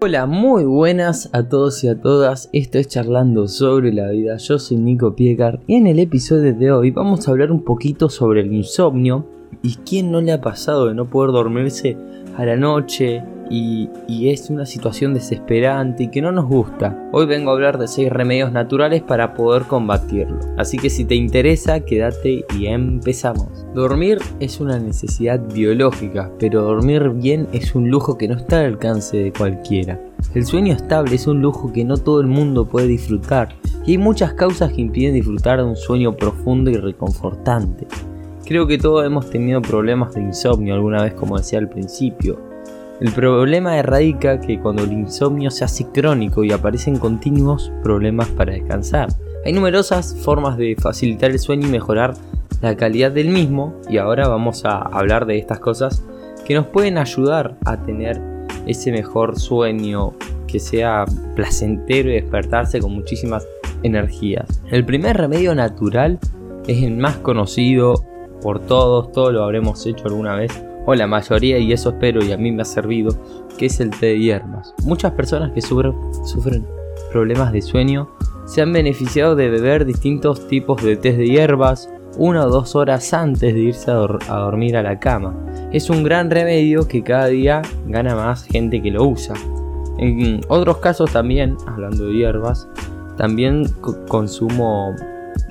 Hola, muy buenas a todos y a todas. Esto es Charlando sobre la vida. Yo soy Nico Piecar y en el episodio de hoy vamos a hablar un poquito sobre el insomnio y quién no le ha pasado de no poder dormirse a la noche y, es una situación desesperante y que no nos gusta. Hoy vengo a hablar de 6 remedios naturales para poder combatirlo. Así que si te interesa, quédate y empezamos. Dormir es una necesidad biológica, pero dormir bien es un lujo que no está al alcance de cualquiera. El sueño estable es un lujo que no todo el mundo puede disfrutar y hay muchas causas que impiden disfrutar de un sueño profundo y reconfortante. Creo que todos hemos tenido problemas de insomnio alguna vez como decía al principio, el problema radica que cuando el insomnio se hace crónico y aparecen continuos problemas para descansar. Hay numerosas formas de facilitar el sueño y mejorar la calidad del mismo y ahora vamos a hablar de estas cosas que nos pueden ayudar a tener ese mejor sueño que sea placentero y despertarse con muchísimas energías. El primer remedio natural es el más conocido por todos, todos lo habremos hecho alguna vez, o la mayoría, y eso espero y a mí me ha servido, que es el té de hierbas. Muchas personas que sufren, problemas de sueño se han beneficiado de beber distintos tipos de té de hierbas una o dos horas antes de irse a, a, dormir a la cama. Es un gran remedio que cada día gana más gente que lo usa. En otros casos también, hablando de hierbas, también consumo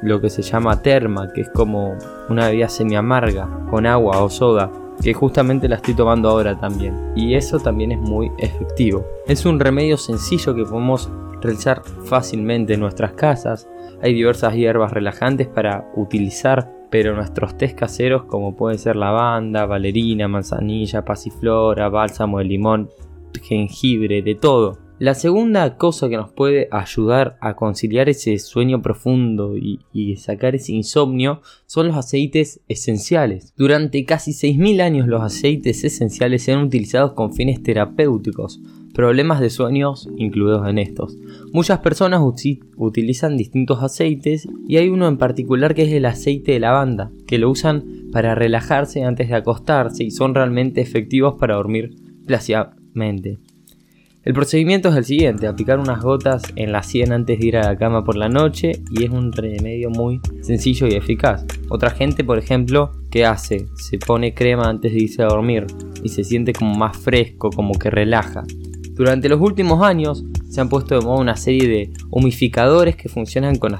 lo que se llama terma, que es como una bebida semi amarga con agua o soda que justamente la estoy tomando ahora también. Y eso también es muy efectivo. Es un remedio sencillo que podemos realizar fácilmente en nuestras casas. Hay diversas hierbas relajantes para utilizar, pero nuestros tés caseros como pueden ser lavanda, valerina, manzanilla, pasiflora, bálsamo de limón, jengibre, de todo la segunda cosa que nos puede ayudar a conciliar ese sueño profundo y, sacar ese insomnio son los aceites esenciales. Durante casi 6.000 años los aceites esenciales se han utilizado con fines terapéuticos, problemas de sueños incluidos en estos. Muchas personas utilizan distintos aceites y hay uno en particular que es el aceite de lavanda, que lo usan para relajarse antes de acostarse y son realmente efectivos para dormir placidamente. El procedimiento es el siguiente, aplicar unas gotas en la sien antes de ir a la cama por la noche y es un remedio muy sencillo y eficaz. Otra gente, por ejemplo, ¿qué hace? Se pone crema antes de irse a dormir y se siente como más fresco, como que relaja. Durante los últimos años se han puesto de moda una serie de humificadores que funcionan con,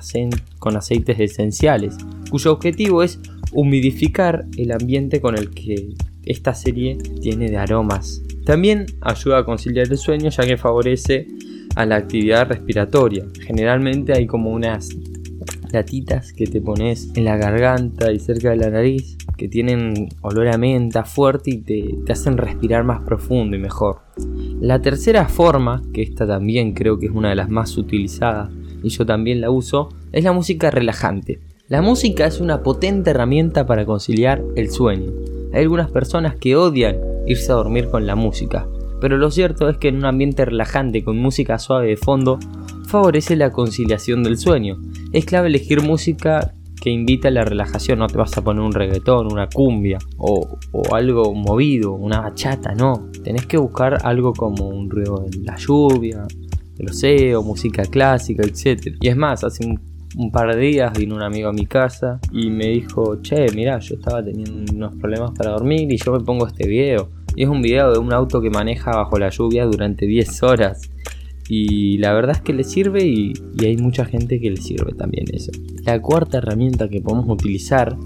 con aceites esenciales, cuyo objetivo es humidificar el ambiente con el que esta serie tiene de aromas también ayuda a conciliar el sueño ya que favorece a la actividad respiratoria. Generalmente hay como unas latitas que te pones en la garganta y cerca de la nariz que tienen olor a menta fuerte y te, te, hacen respirar más profundo y mejor. La tercera forma, que esta también creo que es una de las más utilizadas y yo también la uso, es la música relajante. La música es una potente herramienta para conciliar el sueño. Hay algunas personas que odian irse a dormir con la música. Pero lo cierto es que en un ambiente relajante con música suave de fondo, favorece la conciliación del sueño. Es clave elegir música que invita a la relajación, no te vas a poner un reggaetón, una cumbia o, algo movido, una bachata, no. Tenés que buscar algo como un ruido de la lluvia, el océano, música clásica, etc. Y es más, hace un par de días vino un amigo a mi casa y me dijo, che, mira, yo estaba teniendo unos problemas para dormir y yo me pongo este video. Y es un video de un auto que maneja bajo la lluvia durante 10 horas. Y la verdad es que le sirve y hay mucha gente que le sirve también eso. La cuarta herramienta que podemos utilizar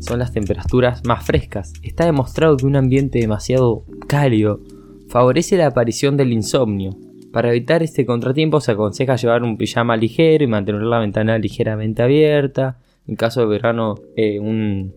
son las temperaturas más frescas. Está demostrado que un ambiente demasiado cálido favorece la aparición del insomnio, para evitar este contratiempo se aconseja llevar un pijama ligero y mantener la ventana ligeramente abierta. En caso de verano, eh, un...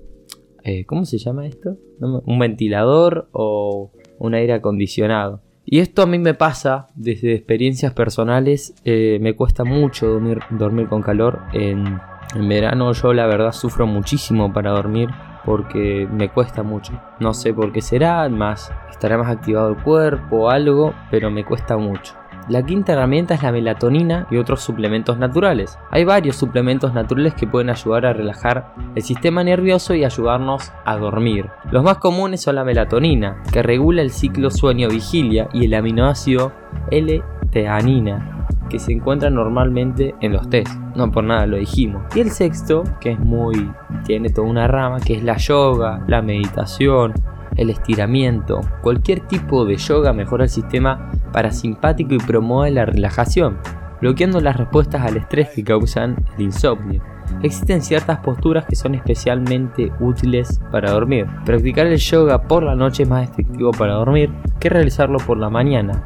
Eh, ¿Cómo se llama esto? Un ventilador o un aire acondicionado. Y esto a mí me pasa desde experiencias personales. Eh, me cuesta mucho dormir, con calor. En, en verano yo la verdad sufro muchísimo para dormir porque me cuesta mucho. No sé por qué será, más estará más activado el cuerpo o algo, pero me cuesta mucho. La quinta herramienta es la melatonina y otros suplementos naturales. Hay varios suplementos naturales que pueden ayudar a relajar el sistema nervioso y ayudarnos a dormir. Los más comunes son la melatonina, que regula el ciclo sueño-vigilia, y el aminoácido L-teanina, que se encuentra normalmente en los test. No por nada lo dijimos. Y el sexto, que es muy. tiene toda una rama, que es la yoga, la meditación, el estiramiento. Cualquier tipo de yoga mejora el sistema parasimpático y promueve la relajación, bloqueando las respuestas al estrés que causan el insomnio. Existen ciertas posturas que son especialmente útiles para dormir. Practicar el yoga por la noche es más efectivo para dormir que realizarlo por la mañana,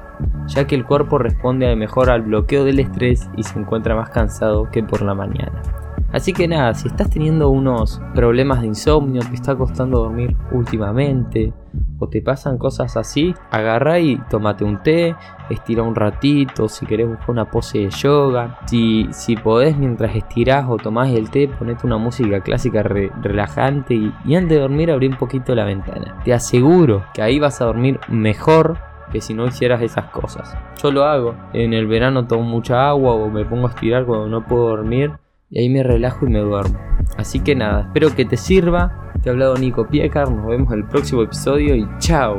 ya que el cuerpo responde mejor al bloqueo del estrés y se encuentra más cansado que por la mañana. Así que nada, si estás teniendo unos problemas de insomnio, te está costando dormir últimamente, o te pasan cosas así, agarra y tómate un té, estira un ratito, si querés buscar una pose de yoga, si, si podés mientras estirás o tomás el té, ponete una música clásica relajante y, y antes de dormir abrí un poquito la ventana. Te aseguro que ahí vas a dormir mejor que si no hicieras esas cosas. Yo lo hago, en el verano tomo mucha agua o me pongo a estirar cuando no puedo dormir y ahí me relajo y me duermo. Así que nada, espero que te sirva. Te ha hablado Nico Piecar, nos vemos en el próximo episodio y chao.